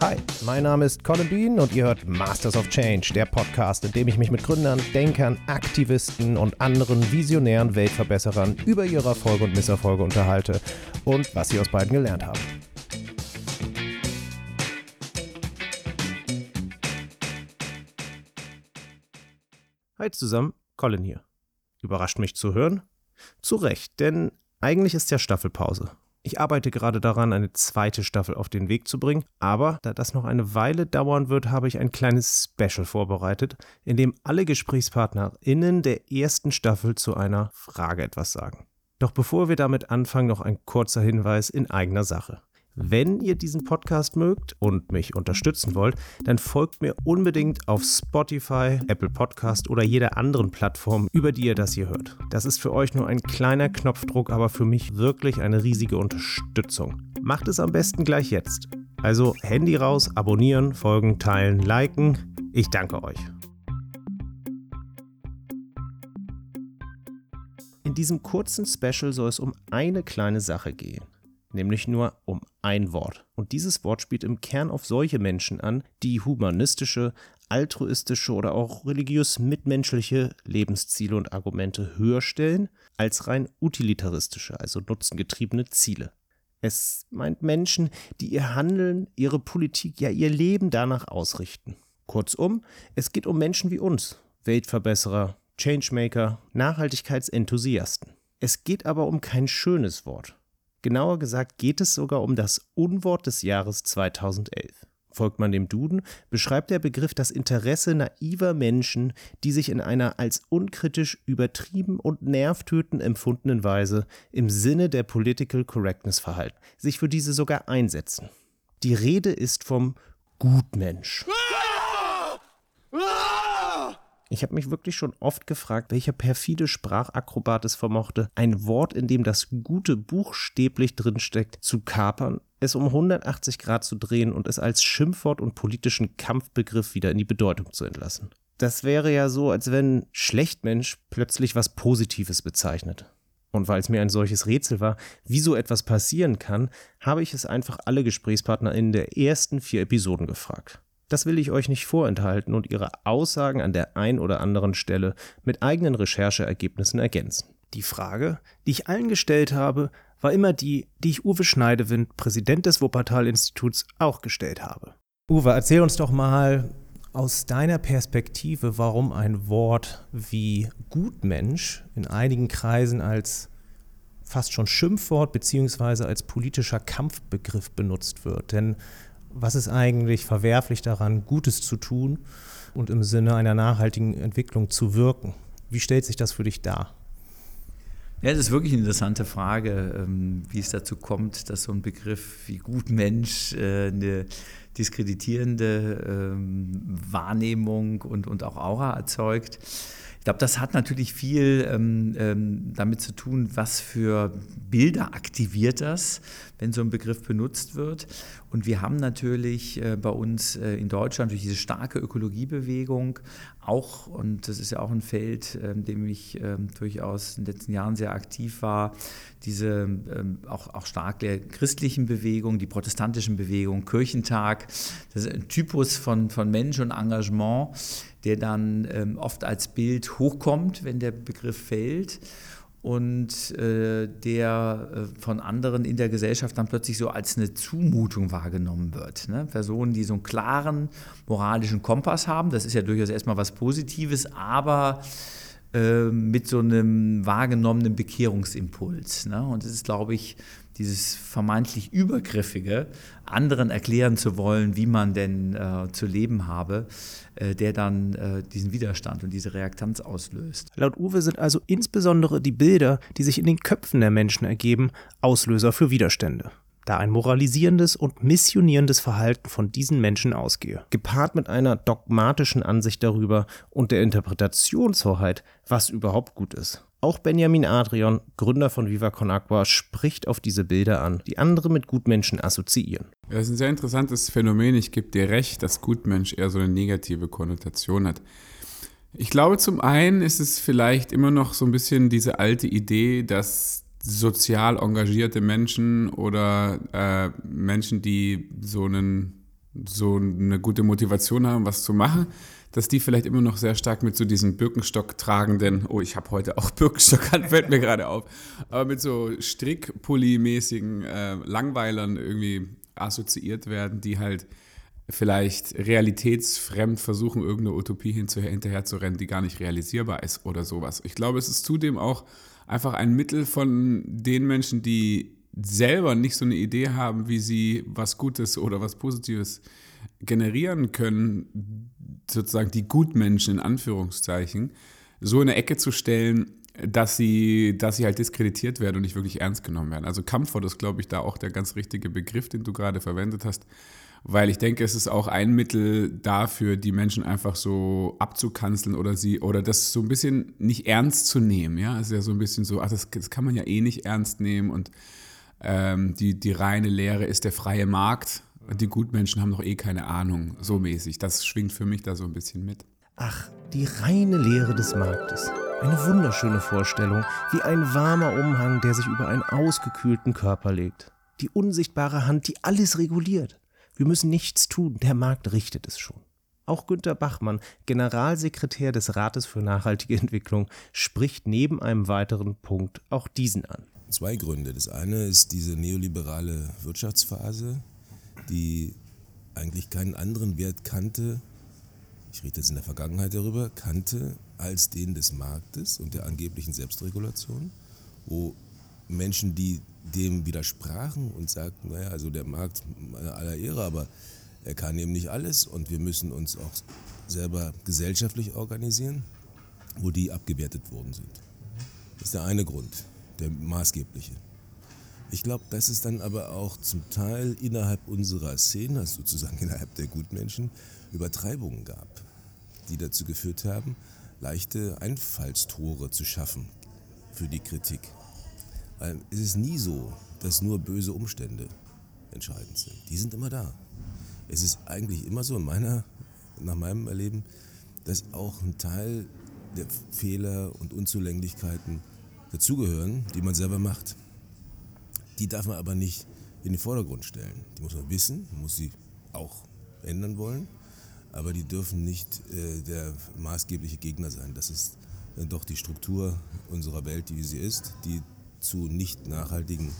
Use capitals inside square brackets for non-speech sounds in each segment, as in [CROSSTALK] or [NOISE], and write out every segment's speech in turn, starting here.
Hi, mein Name ist Colin Bean und ihr hört Masters of Change, der Podcast, in dem ich mich mit Gründern, Denkern, Aktivisten und anderen visionären Weltverbesserern über ihre Erfolge und Misserfolge unterhalte und was sie aus beiden gelernt haben. Hi zusammen, Colin hier. Überrascht mich zu hören? Zu Recht, denn eigentlich ist ja Staffelpause. Ich arbeite gerade daran, eine zweite Staffel auf den Weg zu bringen, aber da das noch eine Weile dauern wird, habe ich ein kleines Special vorbereitet, in dem alle GesprächspartnerInnen der ersten Staffel zu einer Frage etwas sagen. Doch bevor wir damit anfangen, noch ein kurzer Hinweis in eigener Sache. Wenn ihr diesen Podcast mögt und mich unterstützen wollt, dann folgt mir unbedingt auf Spotify, Apple Podcast oder jeder anderen Plattform, über die ihr das hier hört. Das ist für euch nur ein kleiner Knopfdruck, aber für mich wirklich eine riesige Unterstützung. Macht es am besten gleich jetzt. Also Handy raus, abonnieren, folgen, teilen, liken. Ich danke euch. In diesem kurzen Special soll es um eine kleine Sache gehen nämlich nur um ein Wort. Und dieses Wort spielt im Kern auf solche Menschen an, die humanistische, altruistische oder auch religiös mitmenschliche Lebensziele und Argumente höher stellen als rein utilitaristische, also nutzengetriebene Ziele. Es meint Menschen, die ihr Handeln, ihre Politik, ja ihr Leben danach ausrichten. Kurzum, es geht um Menschen wie uns, Weltverbesserer, Changemaker, Nachhaltigkeitsenthusiasten. Es geht aber um kein schönes Wort. Genauer gesagt geht es sogar um das Unwort des Jahres 2011. Folgt man dem Duden, beschreibt der Begriff das Interesse naiver Menschen, die sich in einer als unkritisch übertrieben und nervtötend empfundenen Weise im Sinne der Political Correctness verhalten, sich für diese sogar einsetzen. Die Rede ist vom Gutmensch. Ah! Ah! Ich habe mich wirklich schon oft gefragt, welcher perfide Sprachakrobat es vermochte, ein Wort, in dem das Gute buchstäblich drinsteckt, zu kapern, es um 180 Grad zu drehen und es als Schimpfwort und politischen Kampfbegriff wieder in die Bedeutung zu entlassen. Das wäre ja so, als wenn Schlechtmensch plötzlich was Positives bezeichnet. Und weil es mir ein solches Rätsel war, wie so etwas passieren kann, habe ich es einfach alle GesprächspartnerInnen der ersten vier Episoden gefragt. Das will ich euch nicht vorenthalten und ihre Aussagen an der ein oder anderen Stelle mit eigenen Rechercheergebnissen ergänzen. Die Frage, die ich allen gestellt habe, war immer die, die ich Uwe Schneidewind, Präsident des Wuppertal-Instituts, auch gestellt habe. Uwe, erzähl uns doch mal aus deiner Perspektive, warum ein Wort wie Gutmensch in einigen Kreisen als fast schon Schimpfwort beziehungsweise als politischer Kampfbegriff benutzt wird. Denn was ist eigentlich verwerflich daran, Gutes zu tun und im Sinne einer nachhaltigen Entwicklung zu wirken? Wie stellt sich das für dich dar? Ja, das ist wirklich eine interessante Frage, ähm, wie es dazu kommt, dass so ein Begriff wie Gutmensch äh, eine diskreditierende ähm, Wahrnehmung und, und auch Aura erzeugt. Ich glaube, das hat natürlich viel ähm, damit zu tun, was für Bilder aktiviert das, wenn so ein Begriff benutzt wird. Und wir haben natürlich äh, bei uns äh, in Deutschland durch diese starke Ökologiebewegung auch, und das ist ja auch ein Feld, in dem ich ähm, durchaus in den letzten Jahren sehr aktiv war, diese ähm, auch, auch stark der christlichen Bewegung, die protestantischen Bewegung, Kirchentag, das ist ein Typus von, von Mensch und Engagement, der dann ähm, oft als Bild hochkommt, wenn der Begriff fällt und äh, der äh, von anderen in der Gesellschaft dann plötzlich so als eine Zumutung wahrgenommen wird. Ne? Personen, die so einen klaren moralischen Kompass haben, das ist ja durchaus erstmal was Positives, aber äh, mit so einem wahrgenommenen Bekehrungsimpuls. Ne? Und das ist, glaube ich, dieses vermeintlich Übergriffige, anderen erklären zu wollen, wie man denn äh, zu leben habe, äh, der dann äh, diesen Widerstand und diese Reaktanz auslöst. Laut Uwe sind also insbesondere die Bilder, die sich in den Köpfen der Menschen ergeben, Auslöser für Widerstände da ein moralisierendes und missionierendes Verhalten von diesen Menschen ausgehe, gepaart mit einer dogmatischen Ansicht darüber und der Interpretationshoheit, was überhaupt gut ist. Auch Benjamin Adrian, Gründer von Viva Con Agua, spricht auf diese Bilder an, die andere mit Gutmenschen assoziieren. Das ist ein sehr interessantes Phänomen. Ich gebe dir recht, dass Gutmensch eher so eine negative Konnotation hat. Ich glaube, zum einen ist es vielleicht immer noch so ein bisschen diese alte Idee, dass sozial engagierte Menschen oder äh, Menschen, die so einen so eine gute Motivation haben, was zu machen, dass die vielleicht immer noch sehr stark mit so diesen Birkenstock tragenden, oh, ich habe heute auch [LAUGHS] Birkenstock an, fällt mir gerade auf, aber mit so Strickpulli-mäßigen äh, Langweilern irgendwie assoziiert werden, die halt vielleicht realitätsfremd versuchen, irgendeine Utopie hinterher zu rennen, die gar nicht realisierbar ist oder sowas. Ich glaube, es ist zudem auch einfach ein Mittel von den Menschen, die selber nicht so eine Idee haben, wie sie was Gutes oder was Positives generieren können, sozusagen die Gutmenschen in Anführungszeichen, so in eine Ecke zu stellen, dass sie, dass sie halt diskreditiert werden und nicht wirklich ernst genommen werden. Also Comfort ist, glaube ich, da auch der ganz richtige Begriff, den du gerade verwendet hast, weil ich denke, es ist auch ein Mittel dafür, die Menschen einfach so abzukanzeln oder sie oder das so ein bisschen nicht ernst zu nehmen. Ja, es ist ja so ein bisschen so, ach, das, das kann man ja eh nicht ernst nehmen und ähm, die, die reine Lehre ist der freie Markt. Die Gutmenschen haben doch eh keine Ahnung, so mäßig. Das schwingt für mich da so ein bisschen mit. Ach, die reine Lehre des Marktes. Eine wunderschöne Vorstellung, wie ein warmer Umhang, der sich über einen ausgekühlten Körper legt. Die unsichtbare Hand, die alles reguliert. Wir müssen nichts tun, der Markt richtet es schon. Auch Günter Bachmann, Generalsekretär des Rates für nachhaltige Entwicklung, spricht neben einem weiteren Punkt auch diesen an zwei Gründe. Das eine ist diese neoliberale Wirtschaftsphase, die eigentlich keinen anderen Wert kannte, ich rede jetzt in der Vergangenheit darüber, kannte als den des Marktes und der angeblichen Selbstregulation, wo Menschen, die dem widersprachen und sagten, naja, also der Markt aller Ehre, aber er kann eben nicht alles und wir müssen uns auch selber gesellschaftlich organisieren, wo die abgewertet worden sind. Das ist der eine Grund der maßgebliche. Ich glaube, dass es dann aber auch zum Teil innerhalb unserer Szene, also sozusagen innerhalb der Gutmenschen, Übertreibungen gab, die dazu geführt haben, leichte Einfallstore zu schaffen für die Kritik. Weil es ist nie so, dass nur böse Umstände entscheidend sind. Die sind immer da. Es ist eigentlich immer so, in meiner, nach meinem Erleben, dass auch ein Teil der Fehler und Unzulänglichkeiten dazugehören, die man selber macht. Die darf man aber nicht in den Vordergrund stellen. Die muss man wissen, muss sie auch ändern wollen, aber die dürfen nicht äh, der maßgebliche Gegner sein. Das ist äh, doch die Struktur unserer Welt, wie sie ist, die zu nicht nachhaltigen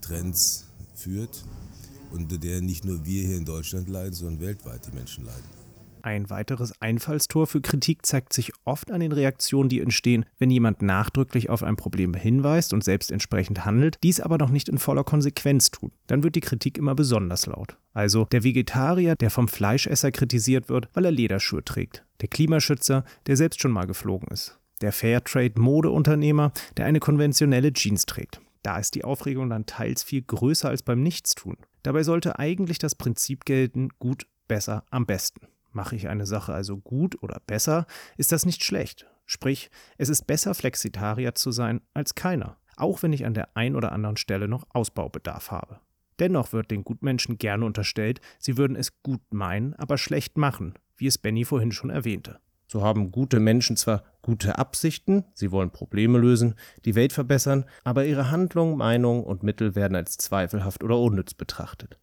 Trends führt, unter der nicht nur wir hier in Deutschland leiden, sondern weltweit die Menschen leiden. Ein weiteres Einfallstor für Kritik zeigt sich oft an den Reaktionen, die entstehen, wenn jemand nachdrücklich auf ein Problem hinweist und selbst entsprechend handelt, dies aber noch nicht in voller Konsequenz tut. Dann wird die Kritik immer besonders laut. Also der Vegetarier, der vom Fleischesser kritisiert wird, weil er Lederschuhe trägt. Der Klimaschützer, der selbst schon mal geflogen ist. Der Fairtrade-Modeunternehmer, der eine konventionelle Jeans trägt. Da ist die Aufregung dann teils viel größer als beim Nichtstun. Dabei sollte eigentlich das Prinzip gelten, gut, besser, am besten. Mache ich eine Sache also gut oder besser, ist das nicht schlecht. Sprich, es ist besser, Flexitarier zu sein als keiner, auch wenn ich an der einen oder anderen Stelle noch Ausbaubedarf habe. Dennoch wird den Gutmenschen gerne unterstellt, sie würden es gut meinen, aber schlecht machen, wie es Benny vorhin schon erwähnte. So haben gute Menschen zwar gute Absichten, sie wollen Probleme lösen, die Welt verbessern, aber ihre Handlungen, Meinungen und Mittel werden als zweifelhaft oder unnütz betrachtet.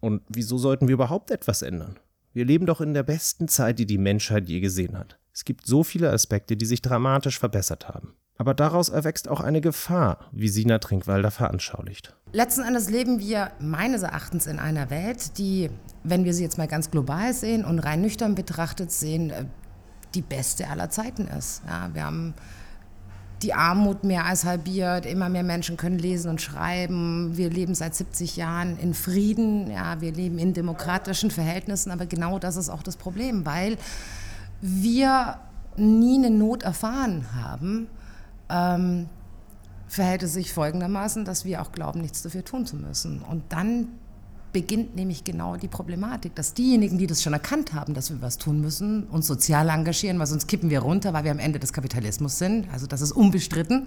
Und wieso sollten wir überhaupt etwas ändern? Wir leben doch in der besten Zeit, die die Menschheit je gesehen hat. Es gibt so viele Aspekte, die sich dramatisch verbessert haben. Aber daraus erwächst auch eine Gefahr, wie Sina Trinkwalder veranschaulicht. Letzten Endes leben wir meines Erachtens in einer Welt, die, wenn wir sie jetzt mal ganz global sehen und rein nüchtern betrachtet sehen, äh, die beste aller Zeiten ist. Ja, wir haben die Armut mehr als halbiert, immer mehr Menschen können lesen und schreiben. Wir leben seit 70 Jahren in Frieden, ja, wir leben in demokratischen Verhältnissen, aber genau das ist auch das Problem, weil wir nie eine Not erfahren haben. Ähm, verhält es sich folgendermaßen, dass wir auch glauben, nichts dafür tun zu müssen. Und dann beginnt nämlich genau die Problematik, dass diejenigen, die das schon erkannt haben, dass wir was tun müssen, uns sozial engagieren, weil sonst kippen wir runter, weil wir am Ende des Kapitalismus sind, also das ist unbestritten,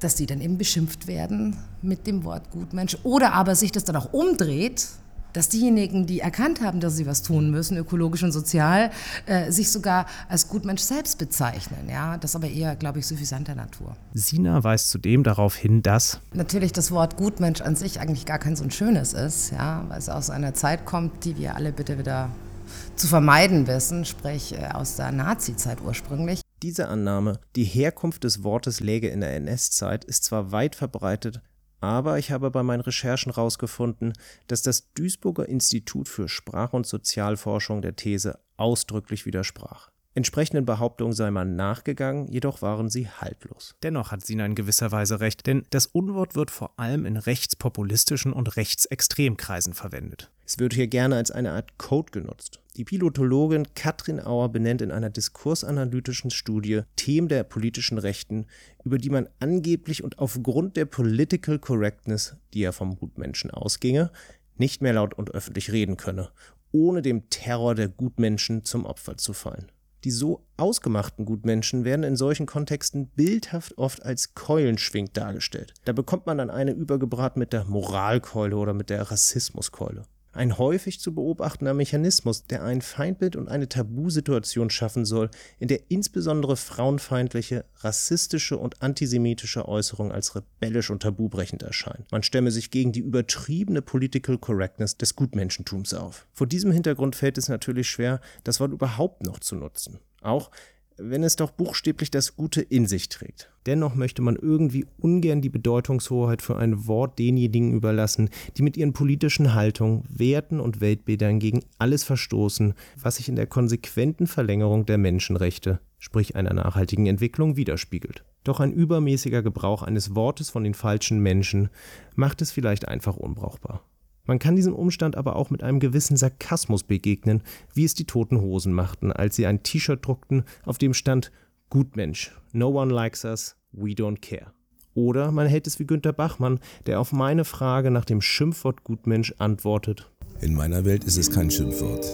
dass die dann eben beschimpft werden mit dem Wort Gutmensch oder aber sich das dann auch umdreht, dass diejenigen, die erkannt haben, dass sie was tun müssen, ökologisch und sozial, äh, sich sogar als Gutmensch selbst bezeichnen. Ja, das aber eher, glaube ich, suffisanter Natur. Sina weist zudem darauf hin, dass natürlich das Wort Gutmensch an sich eigentlich gar kein so ein schönes ist, ja, weil es aus einer Zeit kommt, die wir alle bitte wieder zu vermeiden wissen, sprich äh, aus der Nazi-Zeit ursprünglich. Diese Annahme, die Herkunft des Wortes läge in der NS-Zeit, ist zwar weit verbreitet, aber ich habe bei meinen Recherchen herausgefunden, dass das Duisburger Institut für Sprach- und Sozialforschung der These ausdrücklich widersprach. Entsprechenden Behauptungen sei man nachgegangen, jedoch waren sie haltlos. Dennoch hat Sina in gewisser Weise recht, denn das Unwort wird vor allem in rechtspopulistischen und rechtsextremkreisen verwendet. Es wird hier gerne als eine Art Code genutzt. Die Pilotologin Katrin Auer benennt in einer diskursanalytischen Studie Themen der politischen Rechten, über die man angeblich und aufgrund der Political Correctness, die ja vom Gutmenschen ausginge, nicht mehr laut und öffentlich reden könne, ohne dem Terror der Gutmenschen zum Opfer zu fallen. Die so ausgemachten Gutmenschen werden in solchen Kontexten bildhaft oft als keulenschwingt dargestellt. Da bekommt man dann eine übergebraten mit der Moralkeule oder mit der Rassismuskeule. Ein häufig zu beobachtender Mechanismus, der ein Feindbild und eine Tabusituation schaffen soll, in der insbesondere frauenfeindliche, rassistische und antisemitische Äußerungen als rebellisch und tabubrechend erscheinen. Man stemme sich gegen die übertriebene Political Correctness des Gutmenschentums auf. Vor diesem Hintergrund fällt es natürlich schwer, das Wort überhaupt noch zu nutzen. Auch wenn es doch buchstäblich das Gute in sich trägt. Dennoch möchte man irgendwie ungern die Bedeutungshoheit für ein Wort denjenigen überlassen, die mit ihren politischen Haltungen, Werten und Weltbildern gegen alles verstoßen, was sich in der konsequenten Verlängerung der Menschenrechte, sprich einer nachhaltigen Entwicklung, widerspiegelt. Doch ein übermäßiger Gebrauch eines Wortes von den falschen Menschen macht es vielleicht einfach unbrauchbar. Man kann diesem Umstand aber auch mit einem gewissen Sarkasmus begegnen, wie es die Toten Hosen machten, als sie ein T-Shirt druckten, auf dem stand Gutmensch, no one likes us, we don't care. Oder man hält es wie Günter Bachmann, der auf meine Frage nach dem Schimpfwort Gutmensch antwortet. In meiner Welt ist es kein Schimpfwort.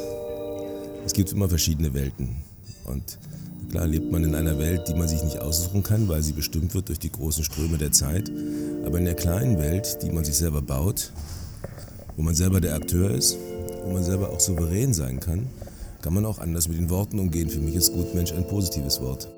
Es gibt immer verschiedene Welten. Und klar lebt man in einer Welt, die man sich nicht aussuchen kann, weil sie bestimmt wird durch die großen Ströme der Zeit. Aber in der kleinen Welt, die man sich selber baut, wo man selber der Akteur ist, wo man selber auch souverän sein kann, kann man auch anders mit den Worten umgehen. Für mich ist Gutmensch ein positives Wort.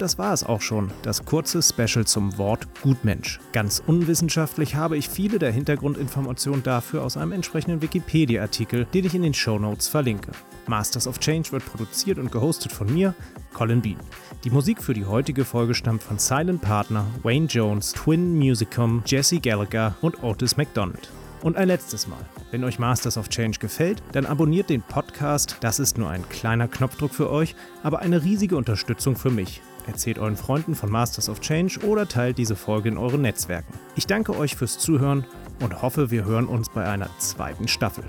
Und das war es auch schon, das kurze Special zum Wort Gutmensch. Ganz unwissenschaftlich habe ich viele der Hintergrundinformationen dafür aus einem entsprechenden Wikipedia-Artikel, den ich in den Show Notes verlinke. Masters of Change wird produziert und gehostet von mir, Colin Bean. Die Musik für die heutige Folge stammt von Silent Partner, Wayne Jones, Twin Musicom, Jesse Gallagher und Otis McDonald. Und ein letztes Mal. Wenn euch Masters of Change gefällt, dann abonniert den Podcast. Das ist nur ein kleiner Knopfdruck für euch, aber eine riesige Unterstützung für mich. Erzählt euren Freunden von Masters of Change oder teilt diese Folge in euren Netzwerken. Ich danke euch fürs Zuhören und hoffe, wir hören uns bei einer zweiten Staffel.